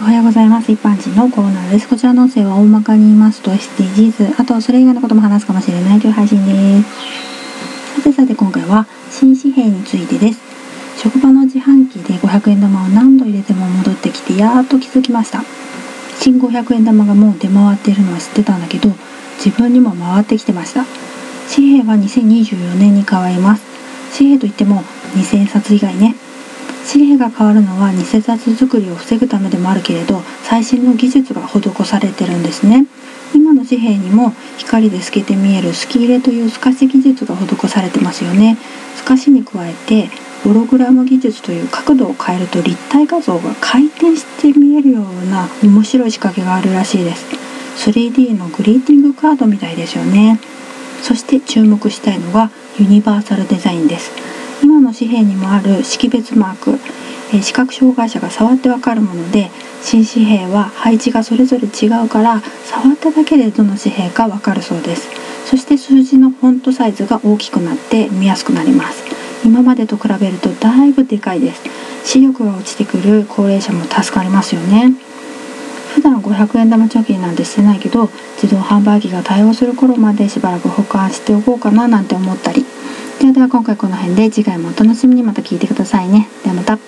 おはようございます。一般人のコーナーです。こちらの音声は大まかに言いますと SDGs あとはそれ以外のことも話すかもしれないという配信です。さてさて今回は新紙幣についてです。職場の自販機で500円玉を何度入れても戻ってきてやっと気づきました。新500円玉がもう出回っているのは知ってたんだけど自分にも回ってきてました。紙幣は2024年に変わります。紙幣といっても2000冊以外ね。紙幣が変わるのは偽札作りを防ぐためでもあるけれど最新の技術が施されてるんですね。今の紙幣にも光で透けて見える透き入れという透かし技術が施されてますよね。透かしに加えてホログラム技術という角度を変えると立体画像が回転して見えるような面白い仕掛けがあるらしいです。3D のグリーティングカードみたいですよね。そして注目したいのがユニバーサルデザインです。今の紙幣にもある識別マーク、え視覚障害者が触ってわかるもので新紙幣は配置がそれぞれ違うから触っただけでどの紙幣かわかるそうです。そして数字のフォントサイズが大きくなって見やすくなります。今までと比べるとだいぶでかいです。視力が落ちてくる高齢者も助かりますよね。普段500円玉貯金なんてしてないけど自動販売機が対応する頃までしばらく保管しておこうかななんて思ったり。ではでは今回この辺で次回もお楽しみにまた聞いてくださいね。ではまた。